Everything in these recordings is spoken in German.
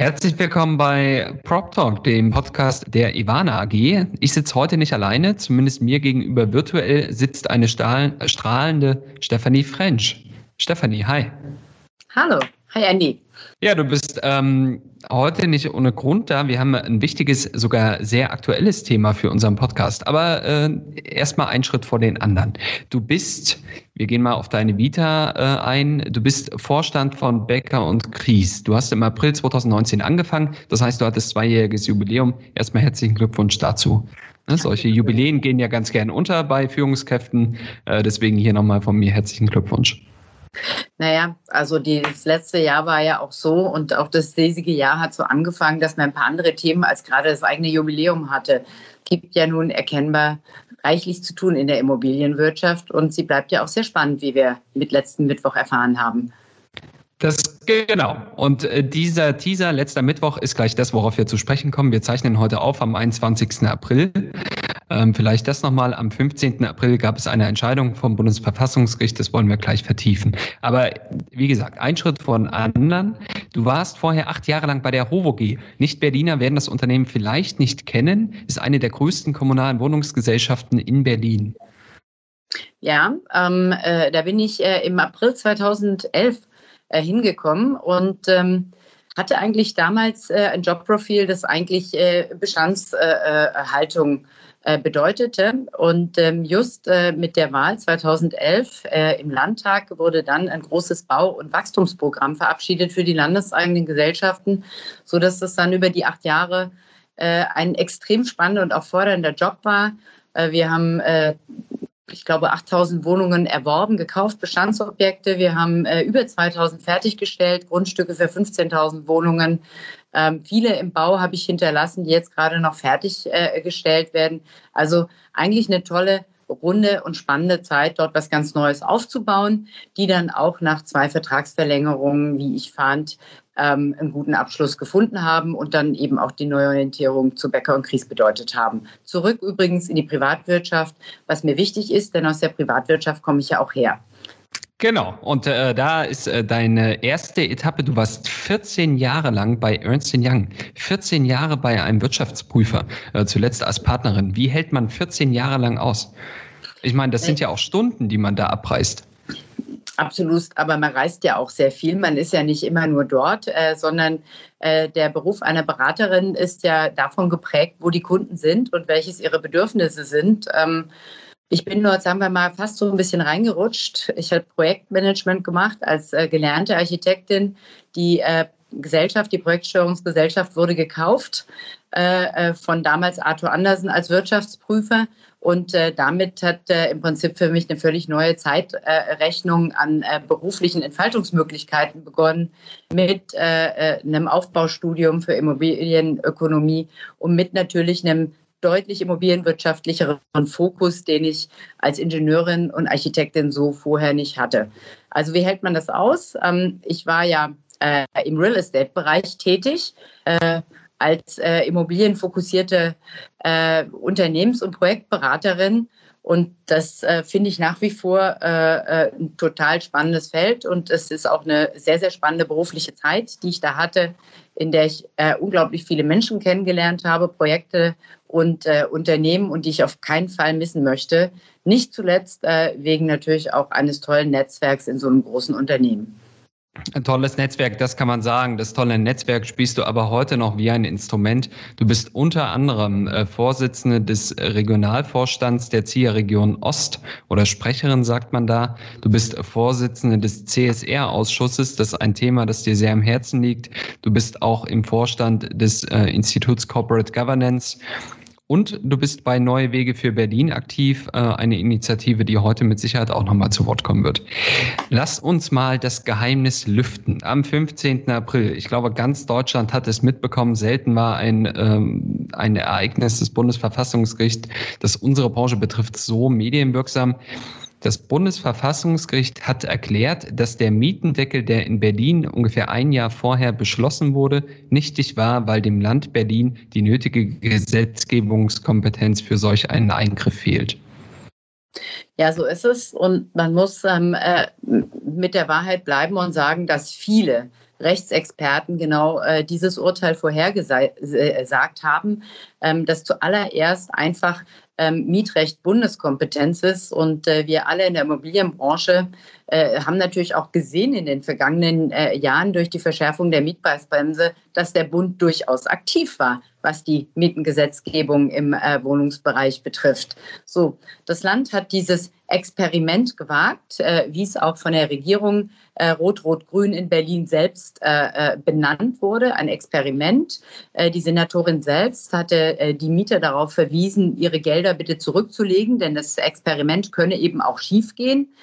Herzlich willkommen bei Prop Talk, dem Podcast der Ivana AG. Ich sitze heute nicht alleine, zumindest mir gegenüber virtuell sitzt eine strahlende Stephanie French. Stephanie, hi. Hallo, hi Andy. Ja, du bist ähm, heute nicht ohne Grund da. Wir haben ein wichtiges, sogar sehr aktuelles Thema für unseren Podcast. Aber äh, erstmal einen Schritt vor den anderen. Du bist, wir gehen mal auf deine Vita äh, ein, du bist Vorstand von Becker und Kries. Du hast im April 2019 angefangen. Das heißt, du hattest zweijähriges Jubiläum. Erstmal herzlichen Glückwunsch dazu. Ne, solche Jubiläen gehen ja ganz gern unter bei Führungskräften. Äh, deswegen hier nochmal von mir herzlichen Glückwunsch. Naja, also das letzte Jahr war ja auch so und auch das diesige Jahr hat so angefangen, dass man ein paar andere Themen als gerade das eigene Jubiläum hatte. Gibt ja nun erkennbar reichlich zu tun in der Immobilienwirtschaft und sie bleibt ja auch sehr spannend, wie wir mit letzten Mittwoch erfahren haben. Das genau. Und äh, dieser Teaser letzter Mittwoch ist gleich das, worauf wir zu sprechen kommen. Wir zeichnen heute auf am 21. April. Ähm, vielleicht das nochmal. Am 15. April gab es eine Entscheidung vom Bundesverfassungsgericht. Das wollen wir gleich vertiefen. Aber wie gesagt, ein Schritt von anderen. Du warst vorher acht Jahre lang bei der HOVOG. Nicht-Berliner werden das Unternehmen vielleicht nicht kennen. Ist eine der größten kommunalen Wohnungsgesellschaften in Berlin. Ja, ähm, äh, da bin ich äh, im April 2011 äh, hingekommen und ähm, hatte eigentlich damals äh, ein Jobprofil, das eigentlich äh, Bestandshaltung äh, bedeutete. Und ähm, just äh, mit der Wahl 2011 äh, im Landtag wurde dann ein großes Bau- und Wachstumsprogramm verabschiedet für die landeseigenen Gesellschaften, sodass das dann über die acht Jahre ein extrem spannender und auch fordernder Job war. Wir haben ich glaube, 8000 Wohnungen erworben, gekauft, Bestandsobjekte. Wir haben äh, über 2000 fertiggestellt, Grundstücke für 15.000 Wohnungen. Ähm, viele im Bau habe ich hinterlassen, die jetzt gerade noch fertiggestellt äh, werden. Also eigentlich eine tolle runde und spannende Zeit, dort was ganz Neues aufzubauen, die dann auch nach zwei Vertragsverlängerungen, wie ich fand, ähm, einen guten Abschluss gefunden haben und dann eben auch die Neuorientierung zu Becker und Kries bedeutet haben. Zurück übrigens in die Privatwirtschaft, was mir wichtig ist, denn aus der Privatwirtschaft komme ich ja auch her. Genau, und äh, da ist äh, deine erste Etappe. Du warst 14 Jahre lang bei Ernst Young, 14 Jahre bei einem Wirtschaftsprüfer, äh, zuletzt als Partnerin. Wie hält man 14 Jahre lang aus? Ich meine, das sind ja auch Stunden, die man da abreißt. Absolut, aber man reist ja auch sehr viel. Man ist ja nicht immer nur dort, äh, sondern äh, der Beruf einer Beraterin ist ja davon geprägt, wo die Kunden sind und welches ihre Bedürfnisse sind. Ähm, ich bin dort, sagen wir mal, fast so ein bisschen reingerutscht. Ich habe Projektmanagement gemacht als äh, gelernte Architektin. Die äh, Gesellschaft, die Projektsteuerungsgesellschaft wurde gekauft äh, äh, von damals Arthur Andersen als Wirtschaftsprüfer. Und äh, damit hat äh, im Prinzip für mich eine völlig neue Zeitrechnung an äh, beruflichen Entfaltungsmöglichkeiten begonnen mit äh, einem Aufbaustudium für Immobilienökonomie und mit natürlich einem deutlich immobilienwirtschaftlicheren Fokus, den ich als Ingenieurin und Architektin so vorher nicht hatte. Also wie hält man das aus? Ähm, ich war ja äh, im Real Estate-Bereich tätig. Äh, als äh, immobilienfokussierte Unternehmens- und Projektberaterin. Und das äh, finde ich nach wie vor äh, äh, ein total spannendes Feld. Und es ist auch eine sehr, sehr spannende berufliche Zeit, die ich da hatte, in der ich äh, unglaublich viele Menschen kennengelernt habe, Projekte und Unternehmen und die ich auf keinen Fall missen möchte. Nicht zuletzt wegen natürlich auch eines tollen Netzwerks in so einem großen Unternehmen. Ein tolles Netzwerk, das kann man sagen. Das tolle Netzwerk spielst du aber heute noch wie ein Instrument. Du bist unter anderem äh, Vorsitzende des Regionalvorstands der ZIA Ost oder Sprecherin, sagt man da. Du bist Vorsitzende des CSR-Ausschusses. Das ist ein Thema, das dir sehr am Herzen liegt. Du bist auch im Vorstand des äh, Instituts Corporate Governance Und du bist bei Neue Wege für Berlin aktiv, äh, eine Initiative, die heute mit Sicherheit auch nochmal zu Wort kommen wird. Lass uns mal das Geheimnis lüften. Am 15. April, ich glaube, ganz Deutschland hat es mitbekommen, selten war ein, ähm, ein Ereignis des Bundesverfassungsgerichts, das unsere Branche betrifft, so medienwirksam. Das Bundesverfassungsgericht hat erklärt, dass der Mietendeckel, der in Berlin ungefähr ein Jahr vorher beschlossen wurde, nichtig war, weil dem Land Berlin die nötige Gesetzgebungskompetenz für solch einen Eingriff fehlt. Ja, so ist es. Und man muss ähm, äh, mit der Wahrheit bleiben und sagen, dass viele Rechtsexperten genau äh, dieses Urteil vorhergesagt äh, haben, ähm, dass zuallererst einfach ähm, Mietrecht Bundeskompetenz ist. Und äh, wir alle in der Immobilienbranche äh, haben natürlich auch gesehen in den vergangenen äh, Jahren durch die Verschärfung der Mietpreisbremse, dass der Bund durchaus aktiv war, was die Mietengesetzgebung im äh, Wohnungsbereich betrifft. So, das Land hat dieses Experiment gewagt, äh, wie es auch von der Regierung äh, Rot-Rot-Grün in Berlin selbst äh, äh benannt wurde, ein Experiment. Äh, die Senatorin selbst hatte äh, die Mieter darauf verwiesen, ihre Gelder bitte zurückzulegen, denn das Experiment könne eben auch schiefgehen.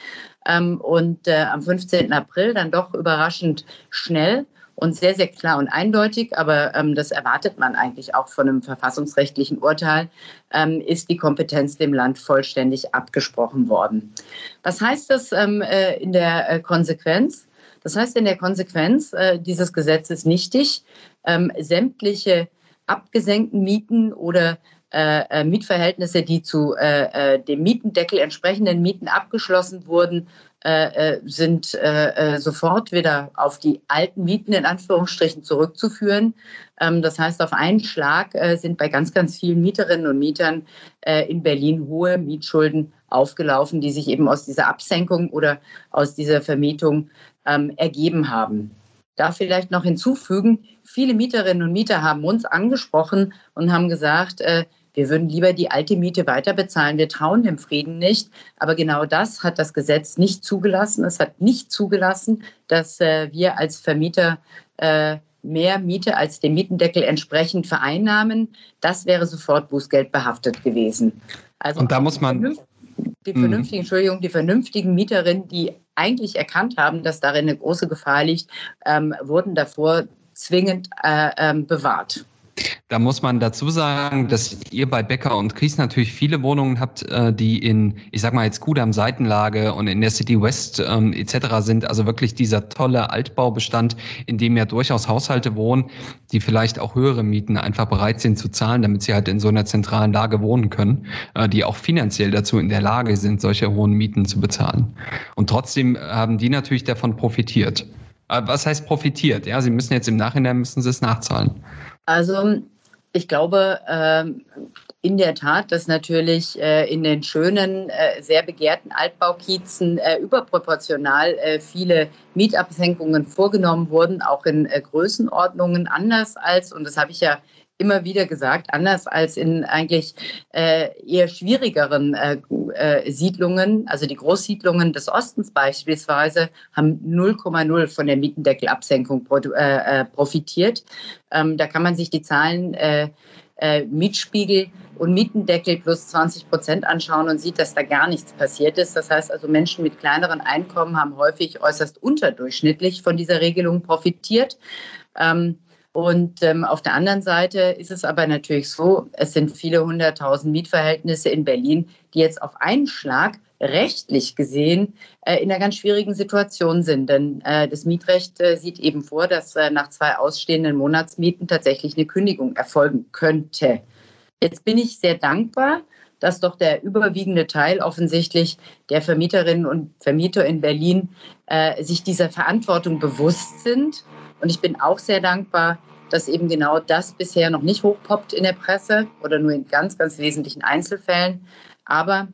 Ähm, und am 15. April dann doch überraschend schnell und sehr, sehr klar und eindeutig, aber ähm, das erwartet man eigentlich auch von einem verfassungsrechtlichen Urteil, ähm, ist die Kompetenz dem Land vollständig abgesprochen worden. Was heißt das ähm, äh, in der äh, Konsequenz? Das heißt in der Konsequenz, äh, dieses Gesetz ist nichtig. Ähm, sämtliche abgesenkten Mieten oder äh, äh, Mietverhältnisse, die zu dem Mietendeckel entsprechenden Mieten abgeschlossen wurden, äh, äh, sind äh, sofort wieder auf die alten Mieten in Anführungsstrichen zurückzuführen. Ähm, das heißt, auf einen Schlag sind bei ganz, ganz vielen Mieterinnen und Mietern in Berlin hohe Mietschulden aufgelaufen, die sich eben aus dieser Absenkung oder aus dieser Vermietung ähm, ergeben haben. Da vielleicht noch hinzufügen, viele Mieterinnen und Mieter haben uns angesprochen und haben gesagt, wir würden lieber die alte Miete weiter bezahlen. Wir trauen dem Frieden nicht. Aber genau das hat das Gesetz nicht zugelassen. Es hat nicht zugelassen, dass äh, wir als Vermieter äh, mehr Miete als dem Mietendeckel entsprechend vereinnahmen. Das wäre sofort Bußgeld behaftet gewesen. Also Und da muss man. Die mhm. vernünftigen, Entschuldigung, die vernünftigen Mieterinnen, die eigentlich erkannt haben, dass darin eine große Gefahr liegt, ähm, wurden davor zwingend äh, ähm, bewahrt. Da muss man dazu sagen, dass ihr bei Becker und Kries natürlich viele Wohnungen habt, äh, die in, ich sag mal jetzt Kudam Seitenlage und in der City West ähm, etc. sind. Also wirklich dieser tolle Altbaubestand, in dem ja durchaus Haushalte wohnen, die vielleicht auch höhere Mieten einfach bereit sind zu zahlen, damit sie halt in so einer zentralen Lage wohnen können, äh, die auch finanziell dazu in der Lage sind, solche hohen Mieten zu bezahlen. Und trotzdem haben die natürlich davon profitiert. Äh, was heißt profitiert? Ja, sie müssen jetzt im Nachhinein müssen sie es nachzahlen. Also ich glaube ähm, in der Tat, dass natürlich äh, in den schönen, äh, sehr begehrten Altbaukiezen äh, überproportional viele Mietabsenkungen vorgenommen wurden, auch in Größenordnungen anders als, und das habe ich ja immer wieder gesagt, anders als in eigentlich äh, eher schwierigeren äh, äh, Siedlungen, also die Großsiedlungen des Ostens beispielsweise, haben 0,0 von der Mietendeckelabsenkung äh, äh, profitiert. Ähm, da kann man sich die Zahlen äh, Mietspiegel und Mietendeckel plus 20 Prozent anschauen und sieht, dass da gar nichts passiert ist. Das heißt also, Menschen mit kleineren Einkommen haben häufig äußerst unterdurchschnittlich von dieser Regelung profitiert. Ähm, und ähm, auf der anderen Seite ist es aber natürlich so, es sind viele hunderttausend Mietverhältnisse in Berlin, die jetzt auf einen Schlag rechtlich gesehen äh, in einer ganz schwierigen Situation sind. Denn äh, das Mietrecht äh, sieht eben vor, dass äh, nach zwei ausstehenden Monatsmieten tatsächlich eine Kündigung erfolgen könnte. Jetzt bin ich sehr dankbar, dass doch der überwiegende Teil offensichtlich der Vermieterinnen und Vermieter in Berlin äh, sich dieser Verantwortung bewusst sind. Und ich bin auch sehr dankbar, dass eben genau das bisher noch nicht hochpoppt in der Presse oder nur in ganz, ganz wesentlichen Einzelfällen. Aber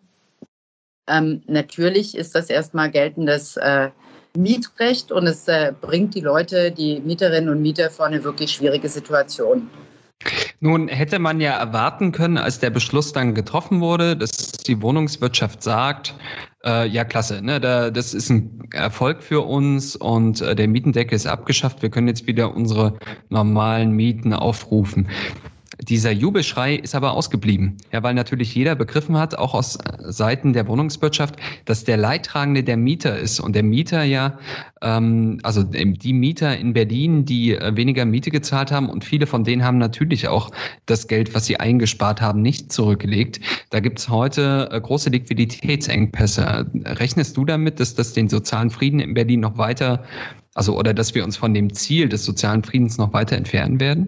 ähm, natürlich ist das erstmal geltendes äh, Mietrecht und es äh, bringt die Leute, die Mieterinnen und Mieter vor eine wirklich schwierige Situation. Nun hätte man ja erwarten können, als der Beschluss dann getroffen wurde, dass die Wohnungswirtschaft sagt, äh, ja klasse, ne, da, das ist ein Erfolg für uns und äh, der Mietendeckel ist abgeschafft, wir können jetzt wieder unsere normalen Mieten aufrufen. Dieser Jubelschrei ist aber ausgeblieben. Ja, weil natürlich jeder begriffen hat, auch aus Seiten der Wohnungswirtschaft, dass der Leidtragende der Mieter ist. Und der Mieter ja, ähm, also die Mieter in Berlin, die äh, weniger Miete gezahlt haben und viele von denen haben natürlich auch das Geld, was sie eingespart haben, nicht zurückgelegt. Da gibt es heute äh, große Liquiditätsengpässe. Rechnest du damit, dass das den sozialen Frieden in Berlin noch weiter, also oder dass wir uns von dem Ziel des sozialen Friedens noch weiter entfernen werden?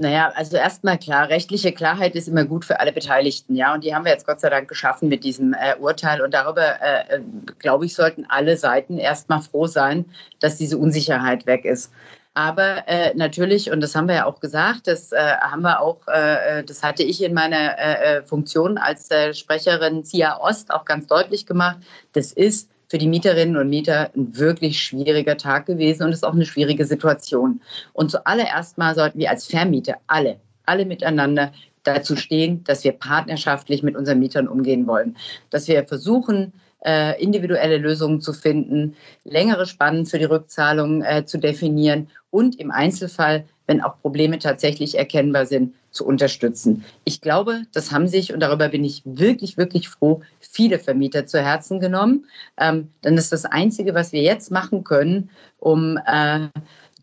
Naja, also erstmal klar, rechtliche Klarheit ist immer gut für alle Beteiligten, ja. Und die haben wir jetzt Gott sei Dank geschaffen mit diesem äh, Urteil. Und darüber, äh, äh glaube ich, sollten alle Seiten erstmal froh sein, dass diese Unsicherheit weg ist. Aber äh, natürlich, und das haben wir ja auch gesagt, das äh, haben wir auch, äh, das hatte ich in meiner Funktion als Sprecherin CIA Ost auch ganz deutlich gemacht, das ist für die Mieterinnen und Mieter ein wirklich schwieriger Tag gewesen und ist auch eine schwierige Situation. Und zuallererst mal sollten wir als Vermieter alle, alle miteinander dazu stehen, dass wir partnerschaftlich mit unseren Mietern umgehen wollen, dass wir versuchen, äh, individuelle Lösungen zu finden, längere Spannen für die Rückzahlung äh, zu definieren und im Einzelfall, wenn auch Probleme tatsächlich erkennbar sind, zu unterstützen. Ich glaube, das haben sich, und darüber bin ich wirklich, wirklich froh, viele Vermieter zu Herzen genommen. Ähm, dann ist das Einzige, was wir jetzt machen können, um äh,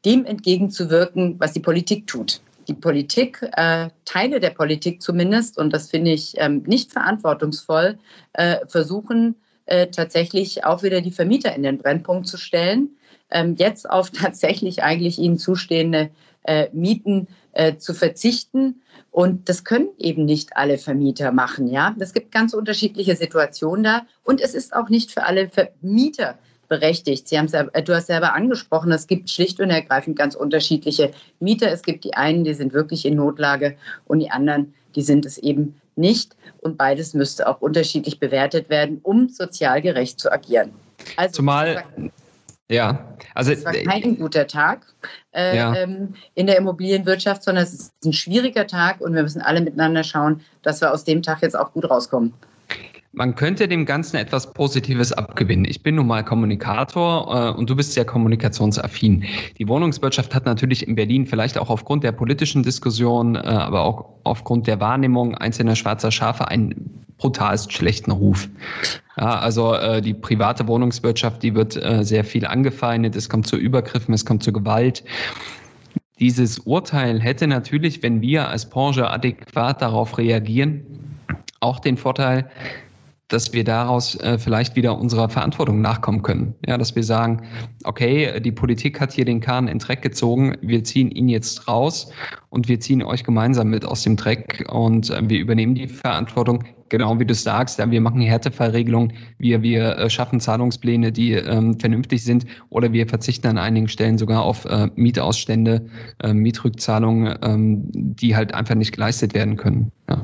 dem entgegenzuwirken, was die Politik tut. Die Politik, äh, Teile der Politik zumindest, und das finde ich ähm, nicht verantwortungsvoll, äh, versuchen äh, tatsächlich auch wieder die Vermieter in den Brennpunkt zu stellen, ähm, jetzt auf tatsächlich eigentlich ihnen zustehende äh, Mieten äh, zu verzichten. Und das können eben nicht alle Vermieter machen. Ja, es gibt ganz unterschiedliche Situationen da. Und es ist auch nicht für alle Vermieter berechtigt. Sie haben äh, du hast selber angesprochen, es gibt schlicht und ergreifend ganz unterschiedliche Mieter. Es gibt die einen, die sind wirklich in Notlage und die anderen, die sind es eben nicht. Und beides müsste auch unterschiedlich bewertet werden, um sozial gerecht zu agieren. Also, Zumal ja, also es war kein guter Tag äh, ja. ähm, in der Immobilienwirtschaft, sondern es ist ein schwieriger Tag und wir müssen alle miteinander schauen, dass wir aus dem Tag jetzt auch gut rauskommen. Man könnte dem Ganzen etwas Positives abgewinnen. Ich bin nun mal Kommunikator äh, und du bist sehr kommunikationsaffin. Die Wohnungswirtschaft hat natürlich in Berlin vielleicht auch aufgrund der politischen Diskussion, äh, aber auch aufgrund der Wahrnehmung einzelner schwarzer Schafe einen brutalst schlechten Ruf. Ja, also äh, die private Wohnungswirtschaft, die wird äh, sehr viel angefeindet. Es kommt zu Übergriffen, es kommt zu Gewalt. Dieses Urteil hätte natürlich, wenn wir als Branche adäquat darauf reagieren, auch den Vorteil, dass wir daraus äh, vielleicht wieder unserer Verantwortung nachkommen können. Ja, dass wir sagen, okay, die Politik hat hier den Kahn in Dreck gezogen, wir ziehen ihn jetzt raus und wir ziehen euch gemeinsam mit aus dem Dreck und äh, wir übernehmen die Verantwortung, genau wie du sagst, ja, wir machen Härtefallregelungen, wir, wir äh, schaffen Zahlungspläne, die ähm, vernünftig sind oder wir verzichten an einigen Stellen sogar auf äh, Mietausstände, äh, Mietrückzahlungen, ähm, die halt einfach nicht geleistet werden können. Ja.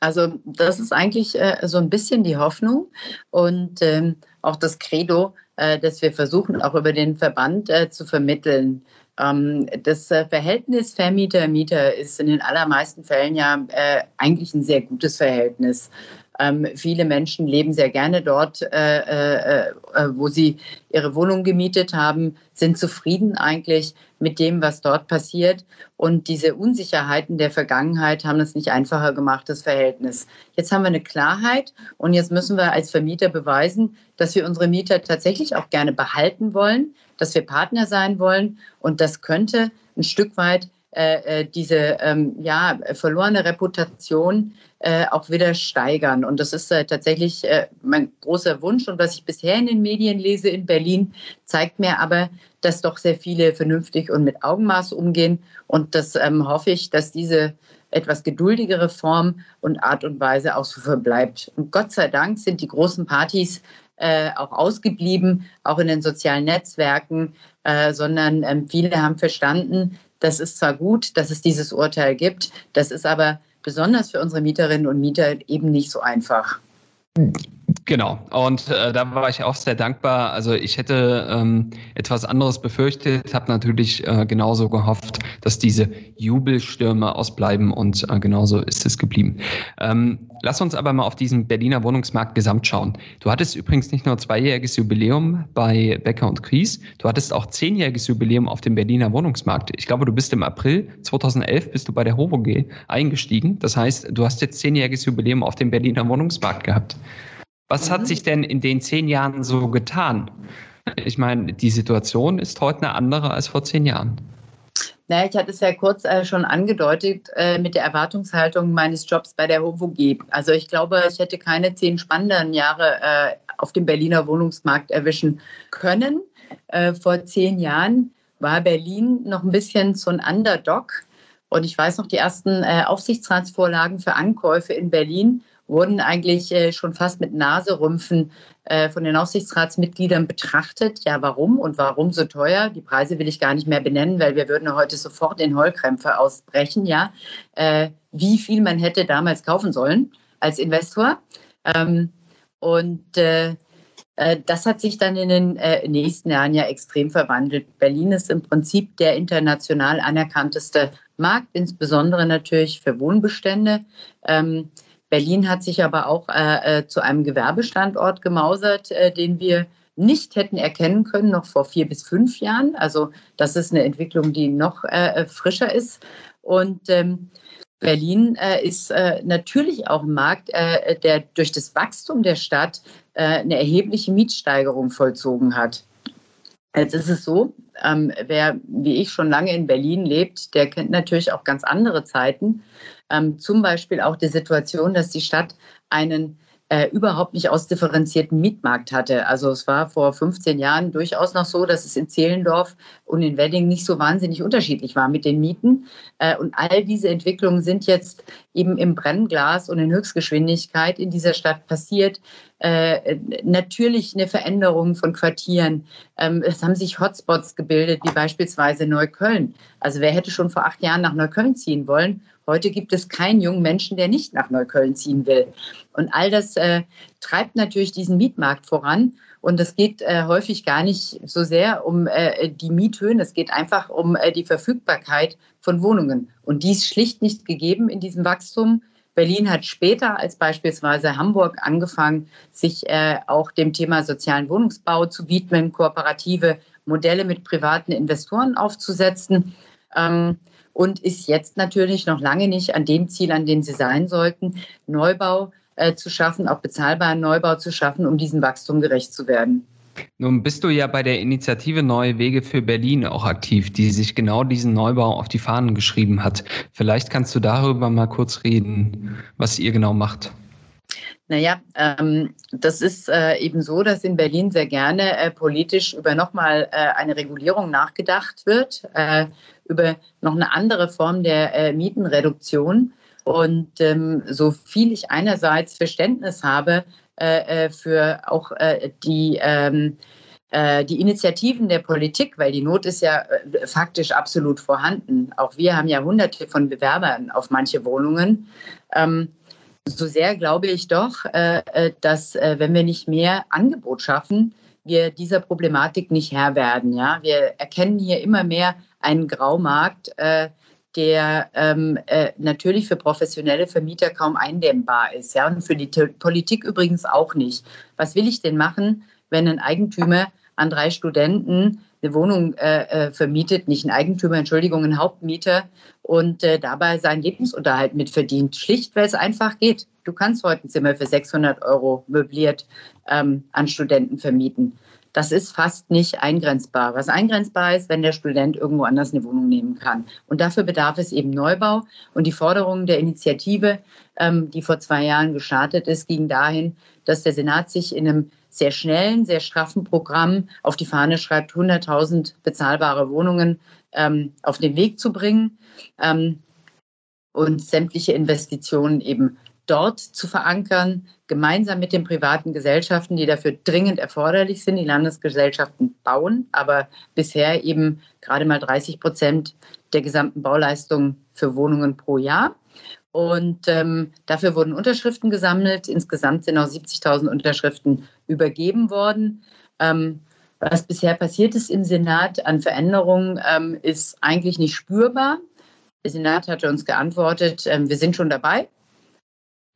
Also das ist eigentlich äh, so ein bisschen die Hoffnung und ähm, auch das Credo, äh, das wir versuchen auch über den Verband äh, zu vermitteln. Ähm, das äh, Verhältnis Vermieter-Mieter ist in den allermeisten Fällen ja äh, eigentlich ein sehr gutes Verhältnis. Ähm, viele Menschen leben sehr gerne dort, äh, äh, äh, wo sie ihre Wohnung gemietet haben, sind zufrieden eigentlich mit dem, was dort passiert. Und diese Unsicherheiten der Vergangenheit haben es nicht einfacher gemacht, das Verhältnis. Jetzt haben wir eine Klarheit und jetzt müssen wir als Vermieter beweisen, dass wir unsere Mieter tatsächlich auch gerne behalten wollen, dass wir Partner sein wollen. Und das könnte ein Stück weit äh, äh, diese ähm, ja, verlorene Reputation äh, auch wieder steigern. Und das ist äh, tatsächlich äh, mein großer Wunsch. Und was ich bisher in den Medien lese in Berlin, zeigt mir aber, dass doch sehr viele vernünftig und mit Augenmaß umgehen. Und das ähm, hoffe ich, dass diese etwas geduldigere Form und Art und Weise auch so verbleibt. Und Gott sei Dank sind die großen Partys äh, auch ausgeblieben, auch in den sozialen Netzwerken, äh, sondern ähm, viele haben verstanden, das ist zwar gut, dass es dieses Urteil gibt, das ist aber besonders für unsere Mieterinnen und Mieter eben nicht so einfach. Genau, und äh, da war ich auch sehr dankbar. Also ich hätte ähm, etwas anderes befürchtet, habe natürlich äh, genauso gehofft, dass diese Jubelstürme ausbleiben und äh, genauso ist es geblieben. Ähm, lass uns aber mal auf diesen Berliner Wohnungsmarkt gesamt schauen. Du hattest übrigens nicht nur zweijähriges Jubiläum bei Becker und Kries, du hattest auch zehnjähriges Jubiläum auf dem Berliner Wohnungsmarkt. Ich glaube, du bist im April 2011 bist du bei der HOVOG eingestiegen. Das heißt, du hast jetzt zehnjähriges Jubiläum auf dem Berliner Wohnungsmarkt gehabt. Was hat sich denn in den zehn Jahren so getan? Ich meine, die Situation ist heute eine andere als vor zehn Jahren. Naja, ich hatte es ja kurz äh, schon angedeutet äh, mit der Erwartungshaltung meines Jobs bei der HOVOG. Also ich glaube, ich hätte keine zehn spannenden Jahre äh, auf dem Berliner Wohnungsmarkt erwischen können. Äh, vor zehn Jahren war Berlin noch ein bisschen so ein Underdog. Und ich weiß noch, die ersten äh, Aufsichtsratsvorlagen für Ankäufe in Berlin wurden eigentlich äh, schon fast mit Naserümpfen äh, von den Aufsichtsratsmitgliedern betrachtet. Ja, warum und warum so teuer? Die Preise will ich gar nicht mehr benennen, weil wir würden heute sofort in Heulkrämpfe ausbrechen. Ja, äh, wie viel man hätte damals kaufen sollen als Investor. Ähm, und das hat sich dann in den nächsten Jahren ja extrem verwandelt. Berlin ist im Prinzip der international anerkannteste Markt, insbesondere natürlich für Wohnbestände. Ähm, Berlin hat sich aber auch äh, äh, zu einem Gewerbestandort gemausert, äh, den wir nicht hätten erkennen können, noch vor vier bis fünf Jahren. Also das ist eine Entwicklung, die noch äh, äh frischer ist. Und ähm, Berlin äh, ist natürlich auch ein Markt, der durch das Wachstum der Stadt eine erhebliche Mietsteigerung vollzogen hat. Jetzt ist es so, ähm, wer wie ich schon lange in Berlin lebt, der kennt natürlich auch ganz andere Zeiten. Ähm, zum Beispiel auch die Situation, dass die Stadt einen äh, überhaupt nicht ausdifferenzierten Mietmarkt hatte. Also es war vor 15 Jahren durchaus noch so, dass es in Zehlendorf und in Wedding nicht so wahnsinnig unterschiedlich war mit den Mieten. Äh, und all diese Entwicklungen sind jetzt eben im Brennglas und in Höchstgeschwindigkeit in dieser Stadt passiert. Äh, natürlich eine Veränderung von Quartieren. Ähm, es haben sich Hotspots gebildet, wie beispielsweise Neukölln. Also wer hätte schon vor acht Jahren nach Neukölln ziehen wollen? Heute gibt es keinen jungen Menschen, der nicht nach Neukölln ziehen will. Und all das äh, treibt natürlich diesen Mietmarkt voran. Und es geht äh, häufig gar nicht so sehr um äh, die Miethöhen, es geht einfach um äh, die Verfügbarkeit von Wohnungen. Und die ist schlicht nicht gegeben in diesem Wachstum. Berlin hat später als beispielsweise Hamburg angefangen, sich äh, auch dem Thema sozialen Wohnungsbau zu widmen, kooperative Modelle mit privaten Investoren aufzusetzen. Ähm, und ist jetzt natürlich noch lange nicht an dem Ziel, an dem sie sein sollten, Neubau äh, zu schaffen, auch bezahlbaren Neubau zu schaffen, um diesem Wachstum gerecht zu werden. Nun bist du ja bei der Initiative Neue Wege für Berlin auch aktiv, die sich genau diesen Neubau auf die Fahnen geschrieben hat. Vielleicht kannst du darüber mal kurz reden, was ihr genau macht. Naja, ähm, das ist äh, eben so, dass in Berlin sehr gerne äh, politisch über nochmal äh, eine Regulierung nachgedacht wird, äh, über noch eine andere Form der äh, Mietenreduktion. Und ähm, so viel ich einerseits Verständnis habe äh, für auch die ähm, die Initiativen der Politik, weil die Not ist ja faktisch absolut vorhanden. Auch wir haben ja hunderte von Bewerbern auf manche Wohnungen. Ähm, so sehr glaube ich doch, äh, äh, dass äh, wenn wir nicht mehr Angebot schaffen, wir dieser Problematik nicht Herr werden. Ja? Wir erkennen hier immer mehr einen Graumarkt, der ähm, natürlich für professionelle Vermieter kaum eindämmbar ist. Ja? Und für die Politik übrigens auch nicht. Was will ich denn machen, wenn ein Eigentümer an drei Studenten eine Wohnung äh, vermietet, nicht ein Eigentümer, Entschuldigung, ein Hauptmieter und äh, dabei seinen Lebensunterhalt mitverdient. Schlicht, weil es einfach geht. Du kannst heute ein Zimmer für 600 Euro möbliert ähm, an Studenten vermieten. Das ist fast nicht eingrenzbar. Was eingrenzbar ist, wenn der Student irgendwo anders eine Wohnung nehmen kann. Und dafür bedarf es eben Neubau. Und die Forderung der Initiative, ähm, die vor zwei Jahren gestartet ist, ging dahin, dass der Senat sich in einem sehr schnellen, sehr straffen Programm auf die Fahne schreibt, 100.000 bezahlbare Wohnungen ähm, auf den Weg zu bringen ähm, und sämtliche Investitionen eben dort zu verankern, gemeinsam mit den privaten Gesellschaften, die dafür dringend erforderlich sind. Die Landesgesellschaften bauen, aber bisher eben gerade mal 30 Prozent der gesamten Bauleistung für Wohnungen pro Jahr. Und ähm, dafür wurden Unterschriften gesammelt. Insgesamt sind auch 70.000 Unterschriften übergeben worden. Ähm, was bisher passiert ist im Senat an Veränderungen, ähm, ist eigentlich nicht spürbar. Der Senat hatte uns geantwortet, ähm, wir sind schon dabei.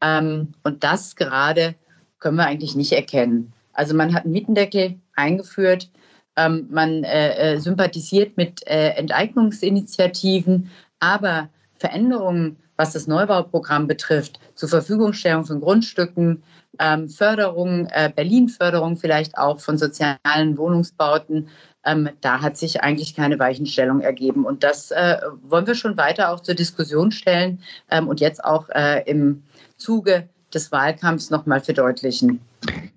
Ähm, und das gerade können wir eigentlich nicht erkennen. Also man hat einen Mietendeckel eingeführt, ähm, man äh, äh, sympathisiert mit äh, Enteignungsinitiativen, aber Veränderungen, was das Neubauprogramm betrifft, zur Verfügungstellung von Grundstücken, ähm, Förderung, äh, Berlin-Förderung vielleicht auch von sozialen Wohnungsbauten, ähm, da hat sich eigentlich keine Weichenstellung ergeben. Und das äh, wollen wir schon weiter auch zur Diskussion stellen ähm, und jetzt auch äh, im Zuge des Wahlkampfs nochmal verdeutlichen.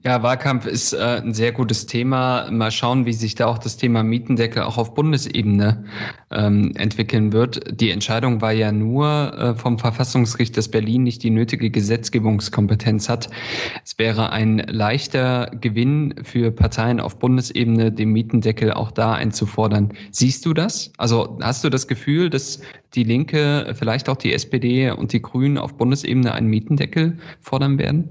Ja, Wahlkampf ist äh, ein sehr gutes Thema. Mal schauen, wie sich da auch das Thema Mietendeckel auch auf Bundesebene ähm, entwickeln wird. Die Entscheidung war ja nur äh, vom Verfassungsgericht, dass Berlin nicht die nötige Gesetzgebungskompetenz hat. Es wäre ein leichter Gewinn für Parteien auf Bundesebene, den Mietendeckel auch da einzufordern. Siehst du das? Also hast du das Gefühl, dass die Linke, vielleicht auch die SPD und die Grünen auf Bundesebene einen Mietendeckel fordern werden?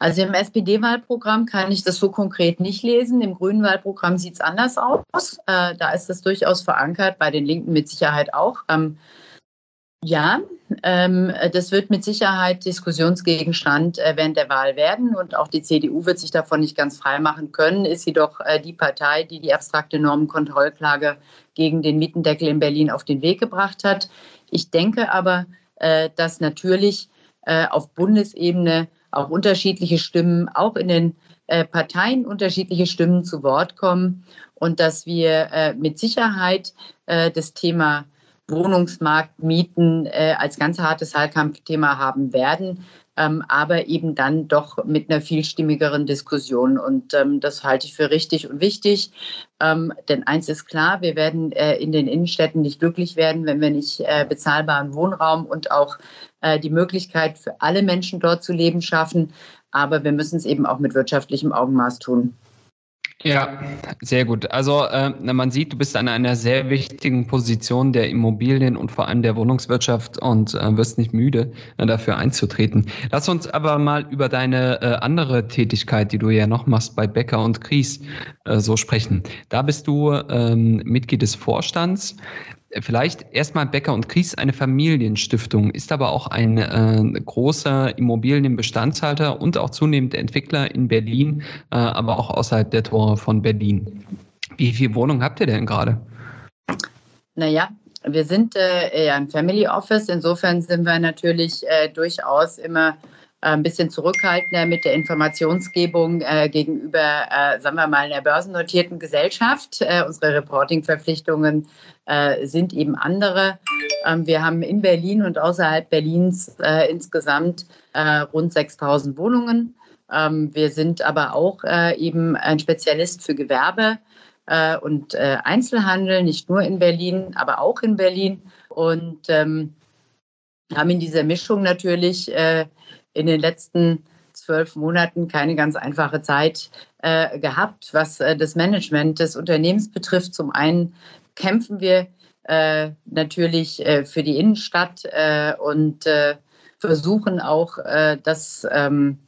Also im SPD-Wahlprogramm kann ich das so konkret nicht lesen. Im grünen Wahlprogramm sieht es anders aus. Äh, da ist das durchaus verankert, bei den Linken mit Sicherheit auch. Ähm, ja, ähm, das wird mit Sicherheit Diskussionsgegenstand äh, während der Wahl werden und auch die CDU wird sich davon nicht ganz frei machen können, ist sie doch äh, die Partei, die die abstrakte Normenkontrollklage gegen den Mietendeckel in Berlin auf den Weg gebracht hat. Ich denke aber, äh, dass natürlich äh, auf Bundesebene auch unterschiedliche Stimmen, auch in den äh, Parteien unterschiedliche Stimmen zu Wort kommen und dass wir äh, mit Sicherheit äh, das Thema Wohnungsmarkt, Mieten als ganz hartes Wahlkampfthema haben werden, ähm, aber eben dann doch mit einer vielstimmigeren Diskussion. Und ähm, das halte ich für richtig und wichtig. Ähm, denn eins ist klar, wir werden in den Innenstädten nicht glücklich werden, wenn wir nicht bezahlbaren Wohnraum und auch äh, die Möglichkeit für alle Menschen dort zu leben schaffen. Aber wir müssen es eben auch mit wirtschaftlichem Augenmaß tun. Ja, sehr gut. Also äh, man sieht, du bist an einer sehr wichtigen Position der Immobilien und vor allem der Wohnungswirtschaft und äh, wirst nicht müde, äh, dafür einzutreten. Lass uns aber mal über deine äh, andere Tätigkeit, die du ja noch machst bei Becker und Kries, äh, so sprechen. Da bist du ähm, Mitglied des Vorstands. Vielleicht erstmal Becker und Kries eine Familienstiftung, ist aber auch ein äh, großer Immobilienbestandshalter und auch zunehmend Entwickler in Berlin, äh, aber auch außerhalb der Tore von Berlin. Wie viele Wohnungen habt ihr denn gerade? Naja, wir sind äh, ja ein Family Office. Insofern sind wir natürlich äh, durchaus immer äh, ein bisschen zurückhaltender mit der Informationsgebung äh, gegenüber, äh, sagen wir mal, einer börsennotierten Gesellschaft. Äh, unsere Reporting-Verpflichtungen äh, sind eben andere. Ähm, wir haben in Berlin und außerhalb Berlins äh, insgesamt äh, rund 6000 Wohnungen. Ähm, wir sind aber auch äh, eben ein Spezialist für Gewerbe äh, und Einzelhandel, nicht nur in Berlin, aber auch in Berlin. Und ähm, haben in dieser Mischung natürlich in den letzten zwölf Monaten keine ganz einfache Zeit äh, gehabt, was äh, das Management des Unternehmens betrifft. Zum einen kämpfen wir äh, natürlich äh, für die Innenstadt äh, und äh, versuchen auch, äh, dass ähm,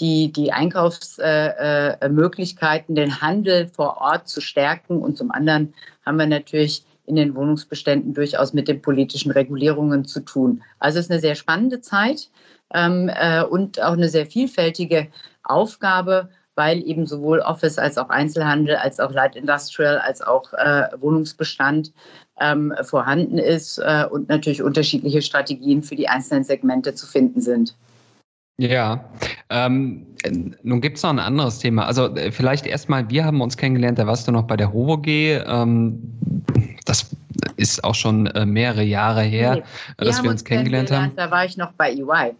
die, die Einkaufsmöglichkeiten, den Handel vor Ort zu stärken. Und zum anderen haben wir natürlich in den Wohnungsbeständen durchaus mit den politischen Regulierungen zu tun. Also es ist eine sehr spannende Zeit ähm, äh, und auch eine sehr vielfältige Aufgabe weil eben sowohl Office als auch Einzelhandel, als auch Light Industrial, als auch äh, Wohnungsbestand ähm, vorhanden ist äh, und natürlich unterschiedliche Strategien für die einzelnen Segmente zu finden sind. Ja, ähm, nun gibt es noch ein anderes Thema. Also äh, vielleicht erstmal, wir haben uns kennengelernt, da warst du noch bei der HOVOG. Ähm, das ist auch schon äh, mehrere Jahre her, nee, wir dass wir uns kennengelernt, kennengelernt haben. Da war ich noch bei EY.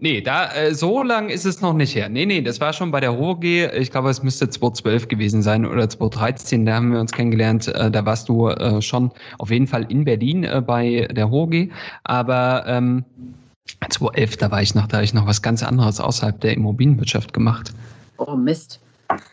Nee, da äh, so lang ist es noch nicht her. Nee, nee, das war schon bei der HOG. Ich glaube, es müsste 2012 gewesen sein oder 2013. Da haben wir uns kennengelernt. Äh, da warst du äh, schon auf jeden Fall in Berlin äh, bei der HOG. Aber ähm, 2011, da war ich noch, da habe ich noch was ganz anderes außerhalb der Immobilienwirtschaft gemacht. Oh Mist.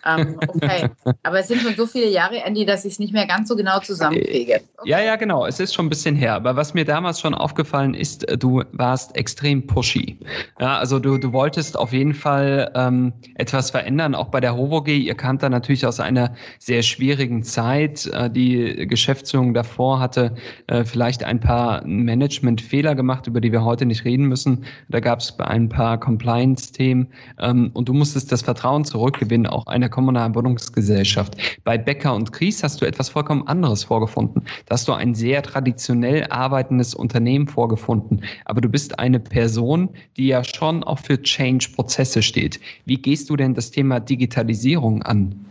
Ähm, okay, aber es sind schon so viele Jahre, Andy, dass ich es nicht mehr ganz so genau zusammenkriege. Okay. Ja, ja, genau. Es ist schon ein bisschen her. Aber was mir damals schon aufgefallen ist, äh, du warst extrem pushy. Ja, also du, du wolltest auf jeden Fall ähm, etwas verändern, auch bei der HOVOG. Ihr kamt da natürlich aus einer sehr schwierigen Zeit. Äh, die Geschäftsführung davor hatte äh, vielleicht ein paar Managementfehler gemacht, über die wir heute nicht reden müssen. Da gab es ein paar Compliance-Themen ähm, und du musstest das Vertrauen zurückgewinnen, auch einer kommunalen Wohnungsgesellschaft. Bei Becker und Kries hast du etwas vollkommen anderes vorgefunden. Da hast du ein sehr traditionell arbeitendes Unternehmen vorgefunden. Aber du bist eine Person, die ja schon auch für Change-Prozesse steht. Wie gehst du denn das Thema Digitalisierung an?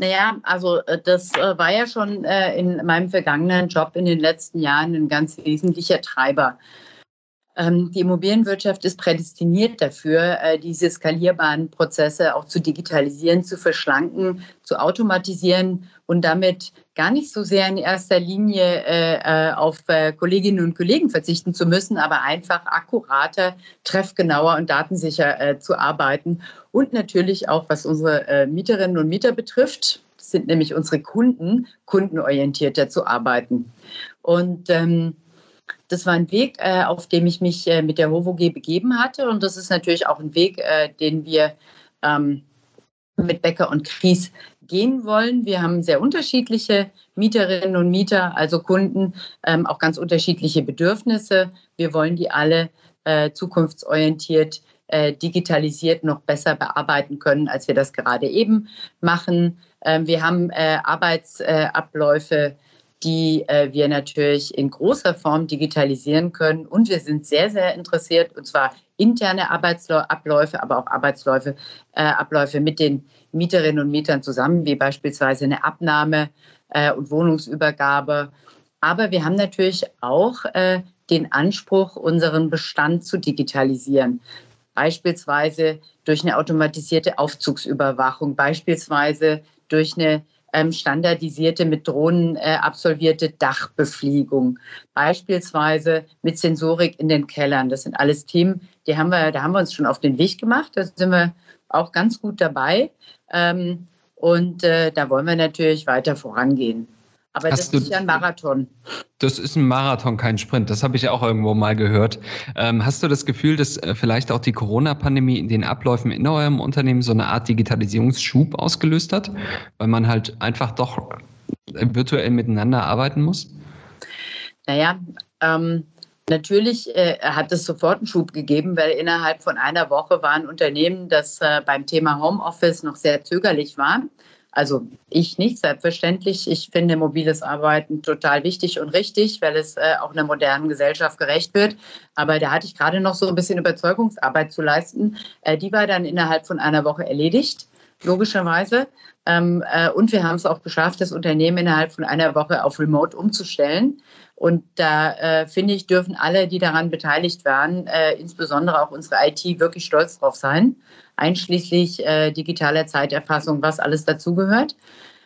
Naja, also äh, das äh, war ja schon äh, in meinem vergangenen Job in den letzten Jahren ein ganz wesentlicher Treiber. Ähm, die Immobilienwirtschaft ist prädestiniert dafür, äh, diese skalierbaren Prozesse auch zu digitalisieren, zu verschlanken, zu automatisieren und damit gar nicht so sehr in erster Linie äh, äh, auf Kolleginnen und Kollegen verzichten zu müssen, aber einfach akkurater, treffgenauer und datensicher zu arbeiten. Und natürlich auch, was unsere Mieterinnen und Mieter betrifft, sind nämlich unsere Kunden, kundenorientierter zu arbeiten. Und ähm, das war ein Weg, äh, auf dem ich mich äh, mit der HOVOG begeben hatte. Und das ist natürlich auch ein Weg, äh, den wir ähm, mit Becker und Kries gehen wollen. Wir haben sehr unterschiedliche Mieterinnen und Mieter, also Kunden, ähm, auch ganz unterschiedliche Bedürfnisse. Wir wollen die alle äh, zukunftsorientiert, äh, digitalisiert noch besser bearbeiten können, als wir das gerade eben machen. Ähm, wir haben äh, Arbeitsabläufe die äh, wir natürlich in großer Form digitalisieren können. Und wir sind sehr, sehr interessiert, und zwar interne Arbeitsabläufe, aber auch Arbeitsläufe, äh, Abläufe mit den Mieterinnen und Mietern zusammen, wie beispielsweise eine Abnahme äh, und Wohnungsübergabe. Aber wir haben natürlich auch äh, den Anspruch, unseren Bestand zu digitalisieren. Beispielsweise durch eine automatisierte Aufzugsüberwachung, beispielsweise durch eine standardisierte mit Drohnen äh, absolvierte Dachbefliegung, beispielsweise mit Sensorik in den Kellern. Das sind alles Themen, die haben wir, da haben wir uns schon auf den Weg gemacht. Da sind wir auch ganz gut dabei. Ähm, und äh, da wollen wir natürlich weiter vorangehen. Aber Hast das ist ja ein Marathon. Das ist ein Marathon, kein Sprint. Das habe ich auch irgendwo mal gehört. Ähm, hast du das Gefühl, dass äh, vielleicht auch die Corona-Pandemie in den Abläufen in eurem Unternehmen so eine Art Digitalisierungsschub ausgelöst hat, weil man halt einfach doch virtuell miteinander arbeiten muss? Naja, ähm, Natürlich äh, hat es sofort einen Schub gegeben, weil innerhalb von einer Woche war ein Unternehmen, das äh, beim Thema Homeoffice noch sehr zögerlich war, also ich nicht, selbstverständlich. Ich finde mobiles Arbeiten total wichtig und richtig, weil es äh, auch einer modernen Gesellschaft gerecht wird. Aber da hatte ich gerade noch so ein bisschen Überzeugungsarbeit zu leisten. Äh, die war dann innerhalb von einer Woche erledigt, logischerweise. Ähm, äh, und wir haben es auch geschafft, das Unternehmen innerhalb von einer Woche auf Remote umzustellen. Und da äh, finde ich, dürfen alle, die daran beteiligt waren, äh, insbesondere auch unsere IT, wirklich stolz drauf sein einschließlich äh, digitaler Zeiterfassung, was alles dazugehört.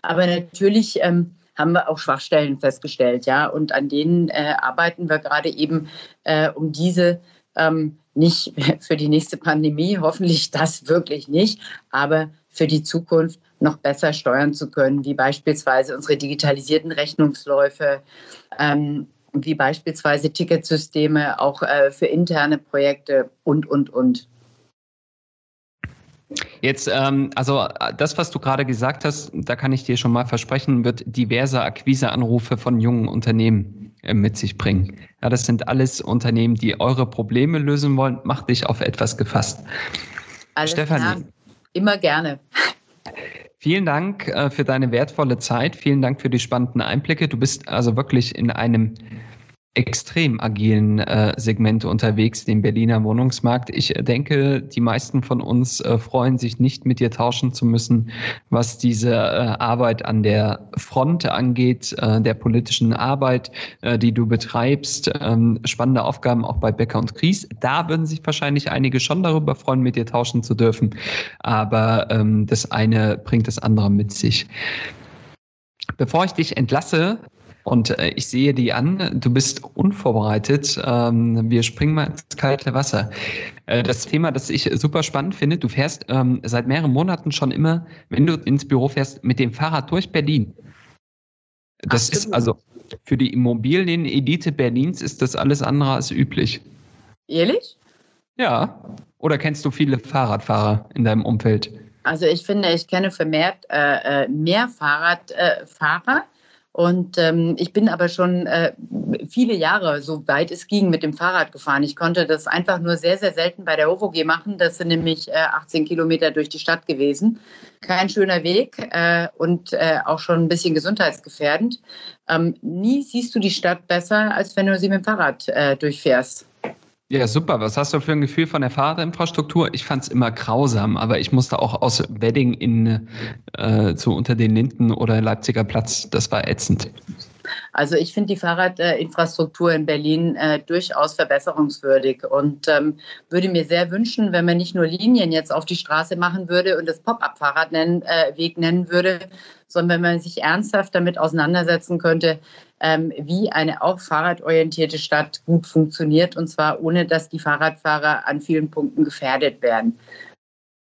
Aber natürlich ähm, haben wir auch Schwachstellen festgestellt, ja, und an denen äh, arbeiten wir gerade eben, äh, um diese ähm, nicht für die nächste Pandemie, hoffentlich das wirklich nicht, aber für die Zukunft noch besser steuern zu können, wie beispielsweise unsere digitalisierten Rechnungsläufe, ähm, wie beispielsweise Ticketsysteme auch äh, für interne Projekte und, und, und. Jetzt, ähm, also das, was du gerade gesagt hast, da kann ich dir schon mal versprechen, wird diverse Akquiseanrufe von jungen Unternehmen äh, mit sich bringen. Ja, das sind alles Unternehmen, die eure Probleme lösen wollen. Mach dich auf etwas gefasst. Alles Stefanie. Klar. Immer gerne. Vielen Dank äh, für deine wertvolle Zeit. Vielen Dank für die spannenden Einblicke. Du bist also wirklich in einem extrem agilen äh, Segmente unterwegs, dem Berliner Wohnungsmarkt. Ich denke, die meisten von uns äh, freuen sich nicht, mit dir tauschen zu müssen, was diese äh, Arbeit an der Front angeht, äh, der politischen Arbeit, äh, die du betreibst. Ähm, spannende Aufgaben auch bei Becker und Kries. Da würden sich wahrscheinlich einige schon darüber freuen, mit dir tauschen zu dürfen. Aber ähm, das eine bringt das andere mit sich. Bevor ich dich entlasse, Und äh, ich sehe die an, du bist unvorbereitet. Ähm, wir springen mal ins kalte Wasser. Äh, das Thema, das ich super spannend finde, du fährst ähm, seit mehreren Monaten schon immer, wenn du ins Büro fährst, mit dem Fahrrad durch Berlin. Das Ach, ist also für die Immobilienelite Berlins ist das alles andere als üblich. Ehrlich? Ja. Oder kennst du viele Fahrradfahrer in deinem Umfeld? Also ich finde, ich kenne vermehrt äh, äh mehr Fahrradfahrer. Äh, und ähm, ich bin aber schon äh, viele Jahre, so weit es ging, mit dem Fahrrad gefahren. Ich konnte das einfach nur sehr, sehr selten bei der HOVOG machen. Das sind nämlich äh, 18 Kilometer durch die Stadt gewesen. Kein schöner Weg äh, und äh, auch schon ein bisschen gesundheitsgefährdend. Ähm, nie siehst du die Stadt besser, als wenn du sie mit dem Fahrrad äh, durchfährst. Ja, super. Was hast du für ein Gefühl von der Fahrradinfrastruktur? Ich fand es immer grausam, aber ich musste auch aus Wedding in äh, zu unter den Linden oder Leipziger Platz. Das war ätzend. Also ich finde die Fahrradinfrastruktur in Berlin äh, durchaus verbesserungswürdig und ähm, würde mir sehr wünschen, wenn man nicht nur Linien jetzt auf die Straße machen würde und das Pop-up-Fahrradweg nennen, äh, nennen würde, sondern wenn man sich ernsthaft damit auseinandersetzen könnte, ähm, wie eine auch fahrradorientierte Stadt gut funktioniert und zwar ohne, dass die Fahrradfahrer an vielen Punkten gefährdet werden.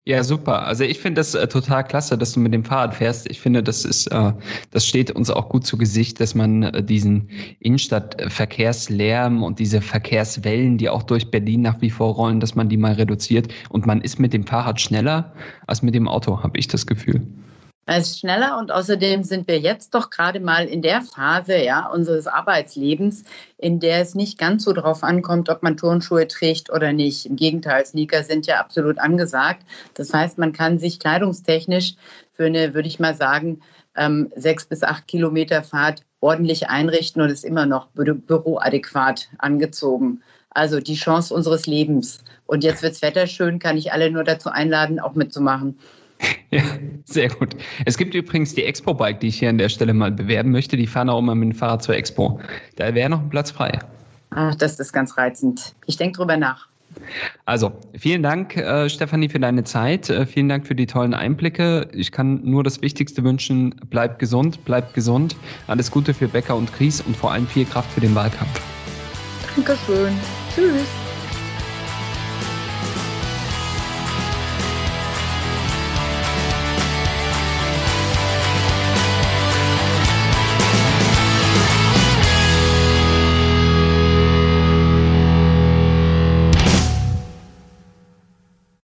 Ja, super. Also ich finde das äh, total klasse, dass du mit dem Fahrrad fährst. Ich finde, das ist, äh, das steht uns auch gut zu Gesicht, dass man äh, diesen Innenstadtverkehrslärm und diese Verkehrswellen, die auch durch Berlin nach wie vor rollen, dass man die mal reduziert. Und man ist mit dem Fahrrad schneller als mit dem Auto, habe ich das Gefühl. Es ist schneller und außerdem sind wir jetzt doch gerade mal in der Phase ja, unseres Arbeitslebens, in der es nicht ganz so darauf ankommt, ob man Turnschuhe trägt oder nicht. Im Gegenteil, Sneaker sind ja absolut angesagt. Das heißt, man kann sich kleidungstechnisch für eine, würde ich mal sagen, ähm, sechs bis acht Kilometer Fahrt ordentlich einrichten und ist immer noch bü büroadäquat angezogen. Also die Chance unseres Lebens. Und jetzt wird das Wetter schön, kann ich alle nur dazu einladen, auch mitzumachen. Ja, sehr gut. Es gibt übrigens die Expo-Bike, die ich hier an der Stelle mal bewerben möchte. Die fahren auch immer mit dem Fahrrad zur Expo. Da wäre noch ein Platz frei. Ach, das ist ganz reizend. Ich denke drüber nach. Also, vielen Dank, äh, Stefanie, für deine Zeit. Äh, vielen Dank für die tollen Einblicke. Ich kann nur das Wichtigste wünschen. Bleib gesund, bleib gesund. Alles Gute für Becker und Kries und vor allem viel Kraft für den Wahlkampf. Dankeschön. Tschüss.